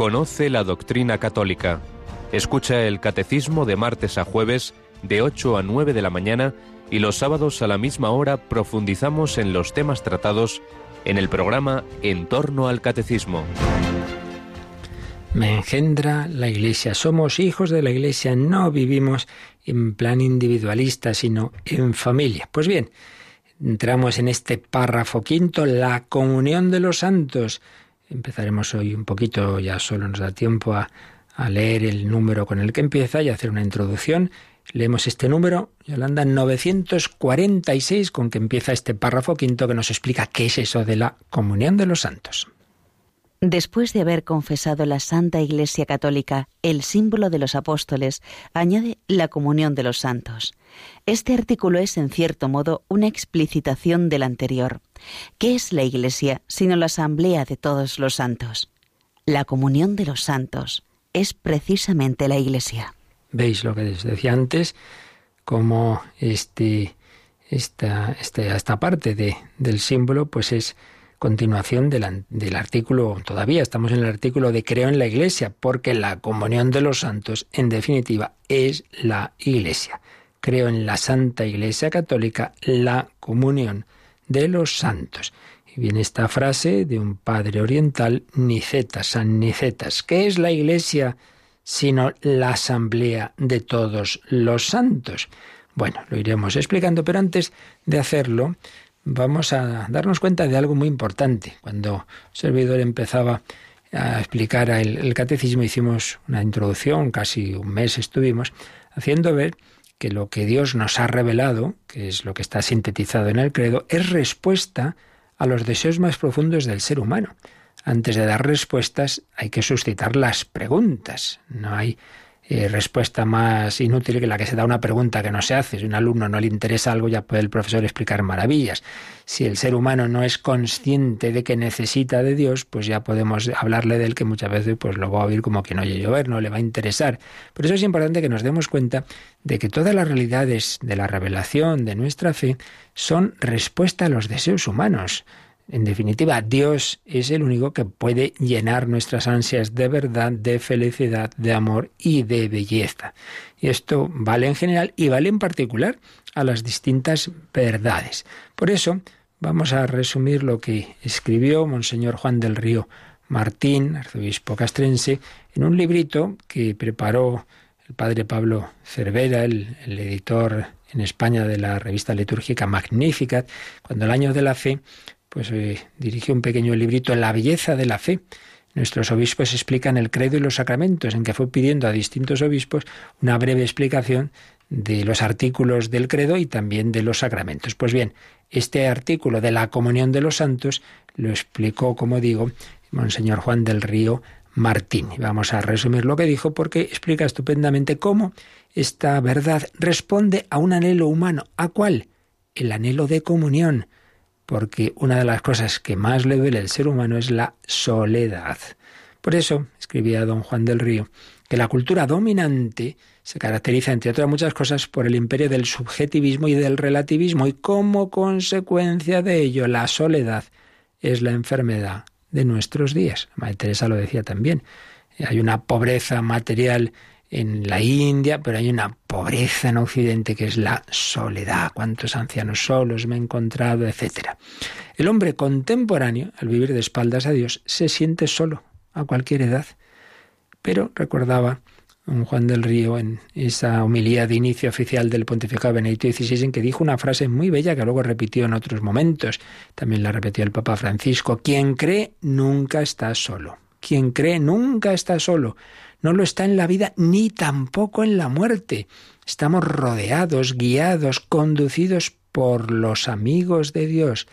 Conoce la doctrina católica. Escucha el catecismo de martes a jueves de 8 a 9 de la mañana y los sábados a la misma hora profundizamos en los temas tratados en el programa En torno al catecismo. Me engendra la Iglesia. Somos hijos de la Iglesia, no vivimos en plan individualista, sino en familia. Pues bien, entramos en este párrafo quinto, la comunión de los santos. Empezaremos hoy un poquito, ya solo nos da tiempo a, leer el número con el que empieza y hacer una introducción. Leemos este número, Yolanda, 946, con que empieza este párrafo quinto que nos explica qué es eso de la comunión de los santos. Después de haber confesado la Santa Iglesia Católica, el símbolo de los apóstoles, añade la comunión de los santos. Este artículo es, en cierto modo, una explicitación del anterior. ¿Qué es la Iglesia sino la asamblea de todos los santos? La comunión de los santos es precisamente la Iglesia. ¿Veis lo que les decía antes? Como este, esta, este, esta parte de, del símbolo pues es continuación del, del artículo, todavía estamos en el artículo de creo en la Iglesia, porque la comunión de los santos, en definitiva, es la Iglesia. Creo en la Santa Iglesia Católica, la comunión de los santos. Y viene esta frase de un padre oriental, Niceta, San Nicetas. ¿Qué es la Iglesia sino la asamblea de todos los santos? Bueno, lo iremos explicando, pero antes de hacerlo, vamos a darnos cuenta de algo muy importante. Cuando el servidor empezaba a explicar el, catecismo, hicimos una introducción, casi un mes estuvimos, haciendo ver que lo que Dios nos ha revelado, que es lo que está sintetizado en el credo, es respuesta a los deseos más profundos del ser humano. Antes de dar respuestas hay que suscitar las preguntas. No hay eh, respuesta más inútil que la que se da a una pregunta que no se hace. Si un alumno no le interesa algo, ya puede el profesor explicar maravillas. Si el ser humano no es consciente de que necesita de Dios, pues ya podemos hablarle de él que muchas veces pues lo va a oír como que no oye llover, no le va a interesar. Por eso es importante que nos demos cuenta de que todas las realidades de la revelación de nuestra fe son respuesta a los deseos humanos. En definitiva, Dios es el único que puede llenar nuestras ansias de verdad, de felicidad, de amor y de belleza. Y esto vale en general y vale en particular a las distintas verdades. Por eso, vamos a resumir lo que escribió Monseñor Juan del Río Martín, arzobispo castrense, en un librito que preparó el padre Pablo Cervera, el, el editor en España de la revista litúrgica Magnificat, cuando el año de la fe pues eh, dirigió un pequeño librito La belleza de la fe. Nuestros obispos explican el credo y los sacramentos, en que fue pidiendo a distintos obispos una breve explicación de los artículos del credo y también de los sacramentos. Pues bien, este artículo de la comunión de los santos lo explicó, como digo, Monseñor Juan del Río Martín. Vamos a resumir lo que dijo porque explica estupendamente cómo esta verdad responde a un anhelo humano. ¿A cuál? El anhelo de comunión. Porque una de las cosas que más le duele al ser humano es la soledad. Por eso, escribía don Juan del Río, que la cultura dominante se caracteriza, entre otras muchas cosas, por el imperio del subjetivismo y del relativismo, y como consecuencia de ello, la soledad es la enfermedad de nuestros días. Madre Teresa lo decía también. Hay una pobreza material en la India, pero hay una pobreza en Occidente que es la soledad. Cuántos ancianos solos me he encontrado, etcétera. El hombre contemporáneo, al vivir de espaldas a Dios, se siente solo a cualquier edad. Pero recordaba un Juan del Río en esa homilía de inicio oficial del pontificado Benedicto XVI en que dijo una frase muy bella que luego repitió en otros momentos. También la repitió el Papa Francisco. Quien cree nunca está solo. Quien cree nunca está solo. No lo está en la vida ni tampoco en la muerte. Estamos rodeados, guiados, conducidos por los amigos de Dios.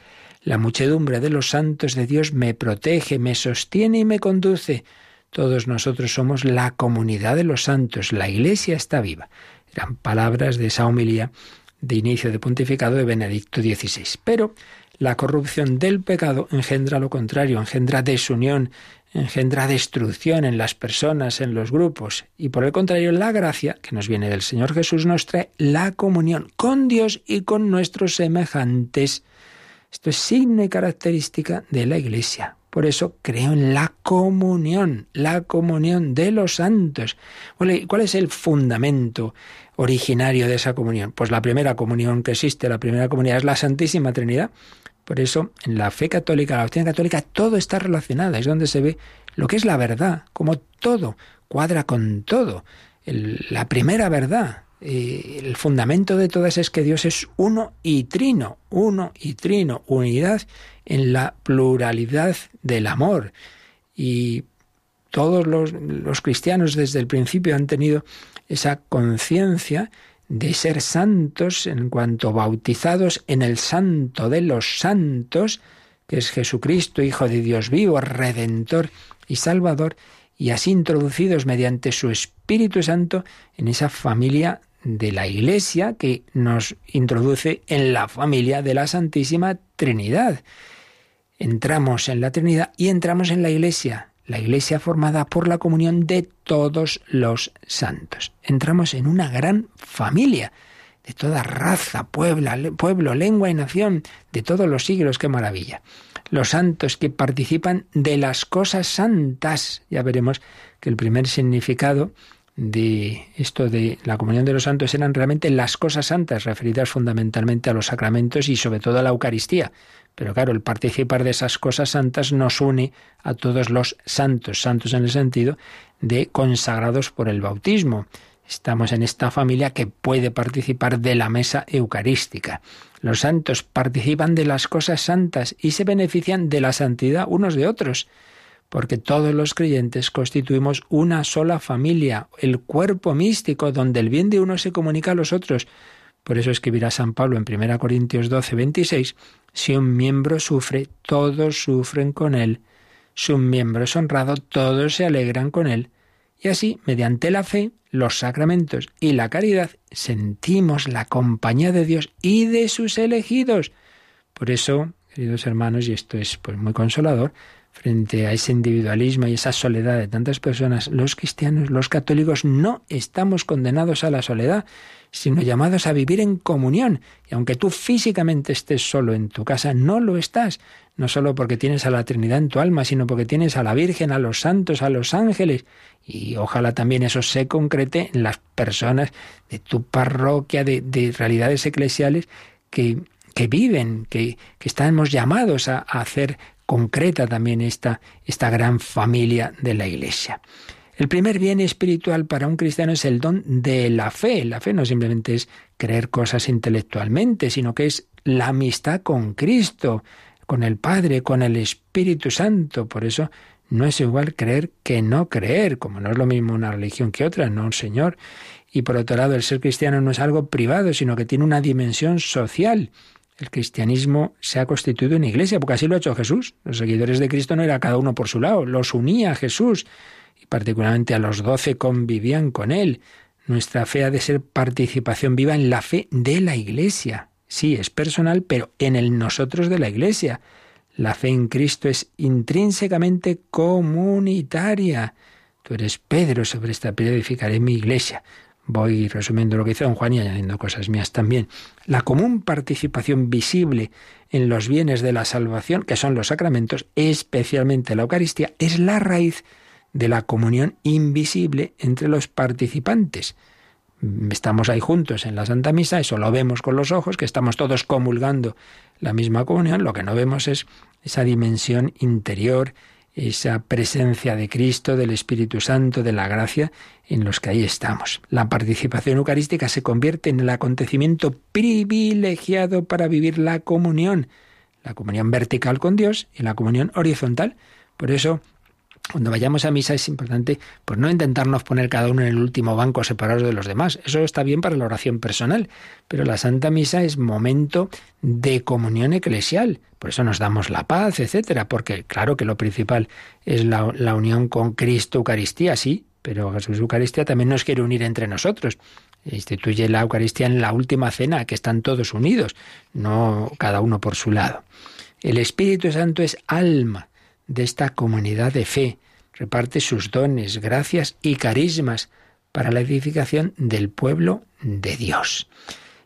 La muchedumbre de los santos de Dios me protege, me sostiene y me conduce. Todos nosotros somos la comunidad de los santos, la Iglesia está viva. Eran palabras de esa homilía de inicio de pontificado de Benedicto XVI. Pero la corrupción del pecado engendra lo contrario, engendra desunión, engendra destrucción en las personas, en los grupos. Y por el contrario, la gracia que nos viene del Señor Jesús nos trae la comunión con Dios y con nuestros semejantes. Esto es signo y característica de la Iglesia. Por eso creo en la comunión, la comunión de los santos. ¿Cuál es el fundamento originario de esa comunión? Pues la primera comunión que existe, la primera comunidad es la Santísima Trinidad. Por eso, en la fe católica, la doctrina católica, todo está relacionado. Es donde se ve lo que es la verdad, como todo cuadra con todo. la primera verdad, eh, el fundamento de todas es que Dios es uno y trino, uno y trino, unidad en la pluralidad del amor. Y todos los, los cristianos desde el principio han tenido esa conciencia de ser santos en cuanto bautizados en el santo de los santos, que es Jesucristo, Hijo de Dios vivo, Redentor y Salvador, y así introducidos mediante su Espíritu Santo en esa familia de la Iglesia que nos introduce en la familia de la Santísima Trinidad. Entramos en la Trinidad y entramos en la Iglesia, la Iglesia formada por la comunión de todos los santos. Entramos en una gran familia de toda raza, pueblo, lengua y nación, de todos los siglos, qué maravilla. Los santos que participan de las cosas santas. Ya veremos que el primer significado de esto de la comunión de los santos eran realmente las cosas santas, referidas fundamentalmente a los sacramentos y sobre todo a la Eucaristía. Pero claro, el participar de esas cosas santas nos une a todos los santos, santos en el sentido de consagrados por el bautismo. Estamos en esta familia que puede participar de la mesa eucarística. Los santos participan de las cosas santas y se benefician de la santidad unos de otros, porque todos los creyentes constituimos una sola familia, el cuerpo místico donde el bien de uno se comunica a los otros. Por eso escribirá San Pablo en 1 Corintios 12, 26, si un miembro sufre, todos sufren con él. Si un miembro es honrado, todos se alegran con él. Y así, mediante la fe, los sacramentos y la caridad, sentimos la compañía de Dios y de sus elegidos. Por eso, queridos hermanos, y esto es pues muy consolador, frente a ese individualismo y esa soledad de tantas personas, los cristianos, los católicos, no estamos condenados a la soledad, sino llamados a vivir en comunión. Y aunque tú físicamente estés solo en tu casa, no lo estás, no solo porque tienes a la Trinidad en tu alma, sino porque tienes a la Virgen, a los santos, a los ángeles. Y ojalá también eso se concrete en las personas de tu parroquia, de, realidades eclesiales que, que viven, que, que, estamos llamados a, a hacer concreta también esta, esta gran familia de la Iglesia. El primer bien espiritual para un cristiano es el don de la fe. La fe no simplemente es creer cosas intelectualmente, sino que es la amistad con Cristo, con el Padre, con el Espíritu Santo. Por eso no es igual creer que no creer, como no es lo mismo una religión que otra, no, Señor. Y por otro lado, el ser cristiano no es algo privado, sino que tiene una dimensión social. El cristianismo se ha constituido en iglesia, porque así lo ha hecho Jesús. Los seguidores de Cristo no era cada uno por su lado, los unía a Jesús y particularmente a los doce convivían con él. Nuestra fe ha de ser participación viva en la fe de la iglesia. Sí, es personal, pero en el nosotros de la iglesia. La fe en Cristo es intrínsecamente comunitaria. Tú eres Pedro, sobre esta piedra edificaré mi iglesia. Voy resumiendo lo que dice don Juan y añadiendo cosas mías también. La común participación visible en los bienes de la salvación, que son los sacramentos, especialmente la Eucaristía, es la raíz de la comunión invisible entre los participantes. Estamos ahí juntos en la Santa Misa, eso lo vemos con los ojos, que estamos todos comulgando la misma comunión, lo que no vemos es esa dimensión interior, esa presencia de Cristo, del Espíritu Santo, de la gracia en los que ahí estamos. La participación eucarística se convierte en el acontecimiento privilegiado para vivir la comunión, la comunión vertical con Dios y la comunión horizontal. Por eso cuando vayamos a misa es importante pues no intentarnos poner cada uno en el último banco separados de los demás. Eso está bien para la oración personal, pero la Santa Misa es momento de comunión eclesial. Por eso nos damos la paz, etcétera, porque claro que lo principal es la, la unión con Cristo, Eucaristía, sí, pero Jesús Eucaristía también nos quiere unir entre nosotros. Instituye la Eucaristía en la última cena, que están todos unidos, no cada uno por su lado. El Espíritu Santo es alma de esta comunidad de fe. Reparte sus dones, gracias y carismas para la edificación del pueblo de Dios.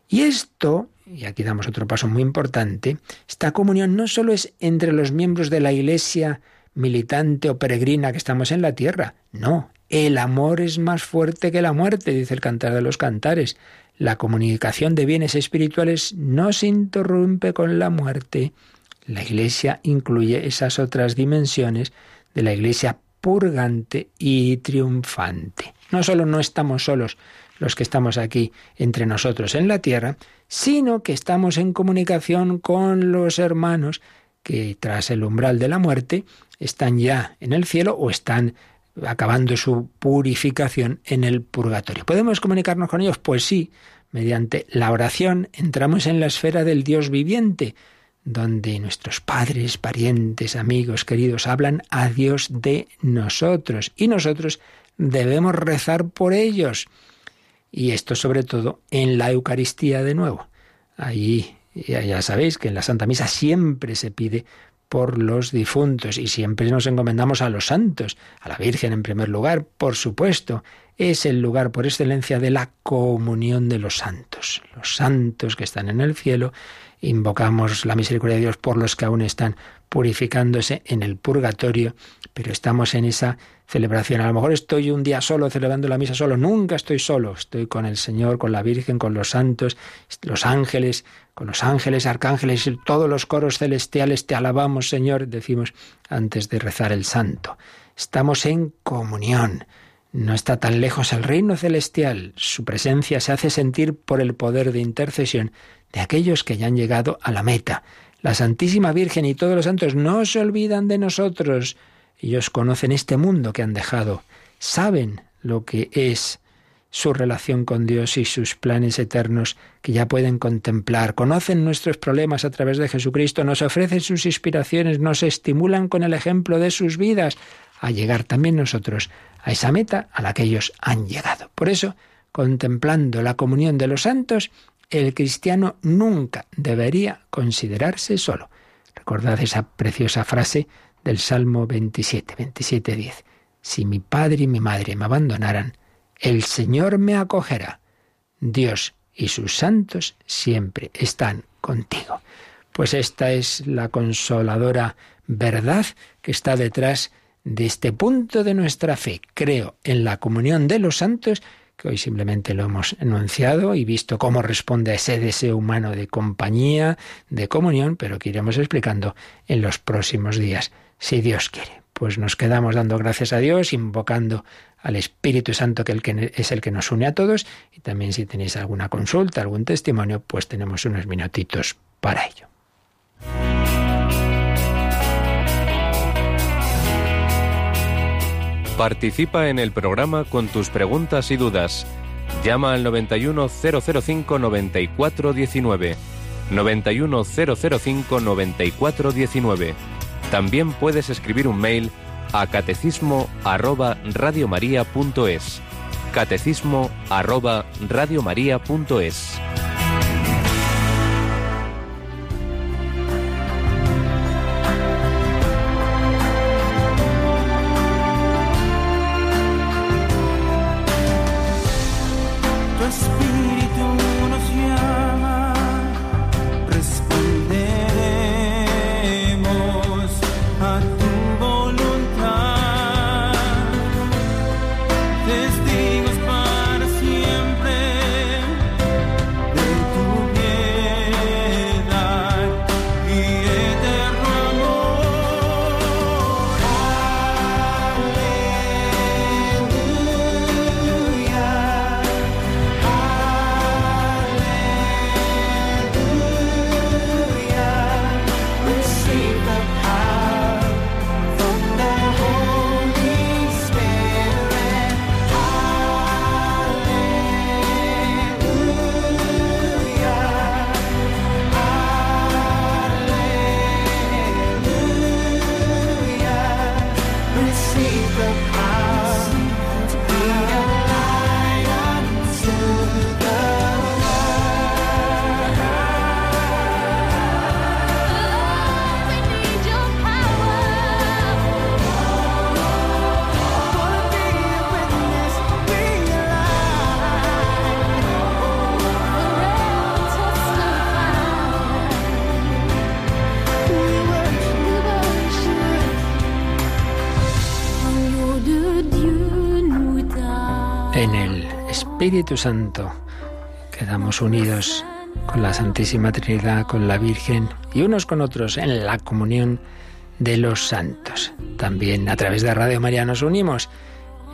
Y esto, y aquí damos otro paso muy importante, esta comunión no solo es entre los miembros de la Iglesia militante o peregrina que estamos en la tierra, no, el amor es más fuerte que la muerte, dice el cantar de los cantares. La comunicación de bienes espirituales no se interrumpe con la muerte. La Iglesia incluye esas otras dimensiones de la Iglesia purgante y triunfante. No solo no estamos solos los que estamos aquí entre nosotros en la tierra, sino que estamos en comunicación con los hermanos que tras el umbral de la muerte están ya en el cielo o están acabando su purificación en el purgatorio. ¿Podemos comunicarnos con ellos? Pues sí, mediante la oración entramos en la esfera del Dios viviente, donde nuestros padres, parientes, amigos, queridos hablan a Dios de nosotros y nosotros debemos rezar por ellos. Y esto sobre todo en la Eucaristía de nuevo. Allí ya, sabéis que en la Santa Misa siempre se pide por los difuntos y siempre nos encomendamos a los santos, a la Virgen en primer lugar, por supuesto. Es el lugar por excelencia de la comunión de los santos. Los santos que están en el cielo invocamos la misericordia de Dios por los que aún están purificándose en el purgatorio, pero estamos en esa celebración. A lo mejor estoy un día solo celebrando la misa solo, nunca estoy solo, estoy con el Señor, con la Virgen, con los santos, los ángeles, con los ángeles, arcángeles, todos los coros celestiales, te alabamos Señor, decimos antes de rezar el santo. Estamos en comunión. No está tan lejos el reino celestial. Su presencia se hace sentir por el poder de intercesión de aquellos que ya han llegado a la meta. La Santísima Virgen y todos los santos no se olvidan de nosotros. Ellos conocen este mundo que han dejado, saben lo que es su relación con Dios y sus planes eternos que ya pueden contemplar, conocen nuestros problemas a través de Jesucristo, nos ofrecen sus inspiraciones, nos estimulan con el ejemplo de sus vidas a llegar también nosotros a esa meta a la que ellos han llegado. Por eso, contemplando la comunión de los santos, el cristiano nunca debería considerarse solo. Recordad esa preciosa frase del Salmo 27, 27, 10. Si mi padre y mi madre me abandonaran, el Señor me acogerá. Dios y sus santos siempre están contigo. Pues esta es la consoladora verdad que está detrás de este punto de nuestra fe. Creo en la comunión de los santos que hoy simplemente lo hemos enunciado y visto cómo responde a ese deseo humano de compañía, de comunión, pero que iremos explicando en los próximos días, si Dios quiere. Pues nos quedamos dando gracias a Dios, invocando al Espíritu Santo, que, es el que nos une a todos, y también si tenéis alguna consulta, algún testimonio, pues tenemos unos minutitos para ello. Participa en el programa con tus preguntas y dudas. Llama al 91 005 9419. 91005 9419. También puedes escribir un mail a catecismo arroba radiomaria.es. Catecismo arroba radiomaria.es. Espíritu Santo. Quedamos unidos con la Santísima Trinidad, con la Virgen y unos con otros en la comunión de los santos. También a través de Radio María nos unimos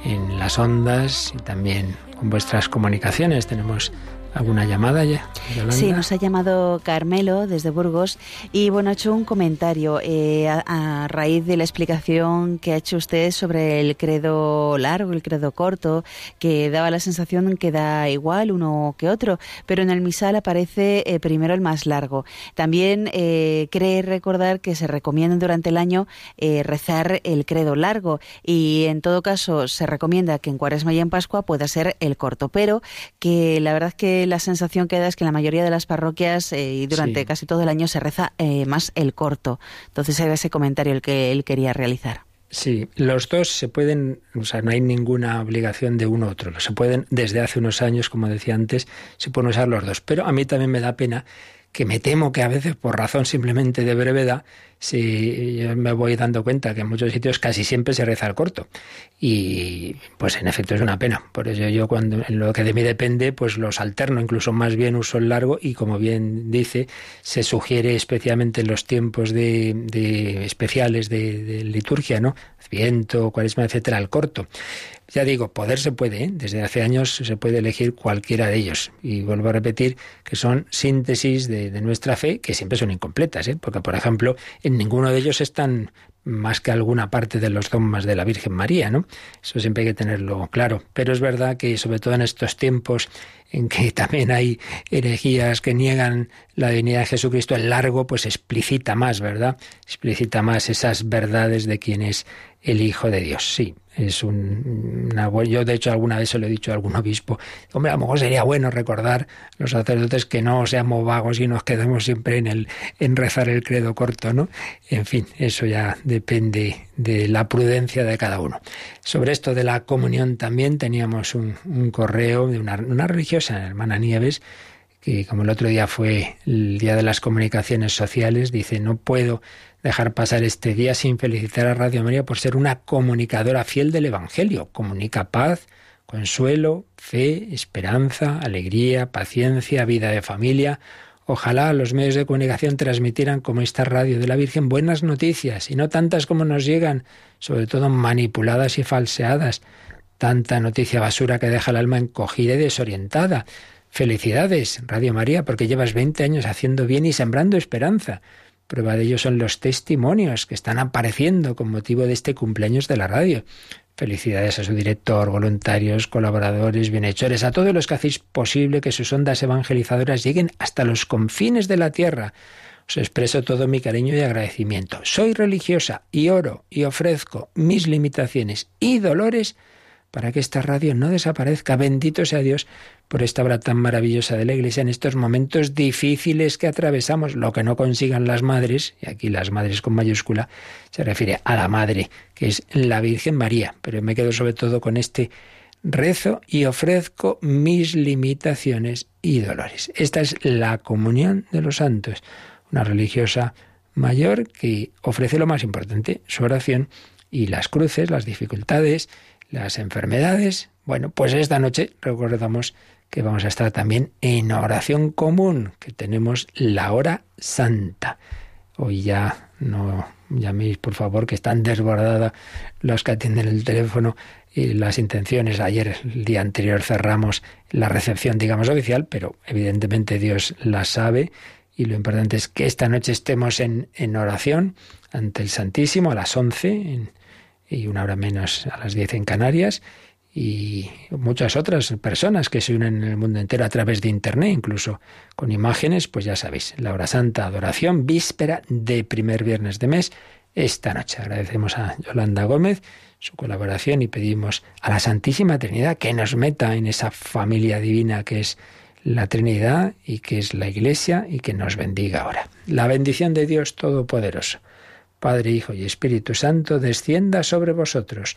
en las ondas y también con vuestras comunicaciones. Tenemos ¿Alguna llamada ya? Sí, nos ha llamado Carmelo desde Burgos y bueno, ha hecho un comentario eh, a, raíz de la explicación que ha hecho usted sobre el credo largo, el credo corto, que daba la sensación que da igual uno que otro, pero en el misal aparece eh, primero el más largo. También eh, cree recordar que se recomienda durante el año rezar el credo largo y en todo caso se recomienda que en Cuaresma y en Pascua pueda ser el corto, pero que la verdad es que la sensación que da es que en la mayoría de las parroquias eh, y durante casi todo el año se reza eh, más el corto. Entonces era ese comentario el que él quería realizar. Sí, los dos se pueden, o sea, no hay ninguna obligación de uno u otro. Se pueden, desde hace unos años, como decía antes, se pueden usar los dos. Pero a mí también me da pena que me temo que a veces, por razón simplemente de brevedad, si yo me voy dando cuenta que en muchos sitios casi siempre se reza el corto. Y pues en efecto es una pena. Por eso yo cuando en lo que de mí depende, pues los alterno, incluso más bien uso el largo y como bien dice, se sugiere especialmente en los tiempos de, de especiales de, de, liturgia, ¿no? Viento, cuaresma, etcétera, el corto. Ya digo, poder se puede, ¿eh? desde hace años se puede elegir cualquiera de ellos. Y vuelvo a repetir que son síntesis de, nuestra fe que siempre son incompletas, ¿eh? porque por ejemplo, en ninguno de ellos están más que alguna parte de los dogmas de la Virgen María, ¿no? Eso siempre hay que tenerlo claro. Pero es verdad que sobre todo en estos tiempos en que también hay herejías que niegan la divinidad de Jesucristo, el largo pues explicita más, ¿verdad? Explicita más esas verdades de quién es el Hijo de Dios. Sí, es un, una, yo de hecho alguna vez se lo he dicho a algún obispo, hombre, a lo mejor sería bueno recordar los sacerdotes que no seamos vagos y nos quedemos siempre en el en rezar el credo corto, ¿no? En fin, eso ya depende de la prudencia de cada uno. Sobre esto de la comunión también teníamos un, correo de una, una religiosa, hermana Nieves, que como el otro día fue el día de las comunicaciones sociales, dice, no puedo dejar pasar este día sin felicitar a Radio María por ser una comunicadora fiel del Evangelio. Comunica paz, consuelo, fe, esperanza, alegría, paciencia, vida de familia. Ojalá los medios de comunicación transmitieran como esta radio de la Virgen buenas noticias y no tantas como nos llegan, sobre todo manipuladas y falseadas. Tanta noticia basura que deja el alma encogida y desorientada. Felicidades, Radio María, porque llevas 20 años haciendo bien y sembrando esperanza. Prueba de ello son los testimonios que están apareciendo con motivo de este cumpleaños de la radio. Felicidades a su director, voluntarios, colaboradores, bienhechores, a todos los que hacéis posible que sus ondas evangelizadoras lleguen hasta los confines de la tierra. Os expreso todo mi cariño y agradecimiento. Soy religiosa y oro y ofrezco mis limitaciones y dolores para que esta radio no desaparezca. Bendito sea Dios por esta obra tan maravillosa de la Iglesia en estos momentos difíciles que atravesamos. Lo que no consigan las madres, y aquí las madres con mayúscula, se refiere a la madre, que es la Virgen María. Pero me quedo sobre todo con este rezo y ofrezco mis limitaciones y dolores. Esta es la comunión de los santos, una religiosa mayor que ofrece lo más importante, su oración y las cruces, las dificultades, las enfermedades. Bueno, pues esta noche recordamos que vamos a estar también en oración común, que tenemos la hora santa. Hoy ya no llaméis, por favor, que están desbordadas los que atienden el teléfono y las intenciones. Ayer, el día anterior, cerramos la recepción, digamos, oficial, pero evidentemente Dios la sabe y lo importante es que esta noche estemos en, en oración ante el Santísimo a las 11 en, y una hora menos a las 10 en Canarias y muchas otras personas que se unen en el mundo entero a través de Internet, incluso con imágenes, pues ya sabéis, la hora santa, adoración, víspera de primer viernes de mes, esta noche. Agradecemos a Yolanda Gómez su colaboración y pedimos a la Santísima Trinidad que nos meta en esa familia divina que es la Trinidad y que es la Iglesia y que nos bendiga ahora. La bendición de Dios Todopoderoso. Padre, Hijo y Espíritu Santo, descienda sobre vosotros.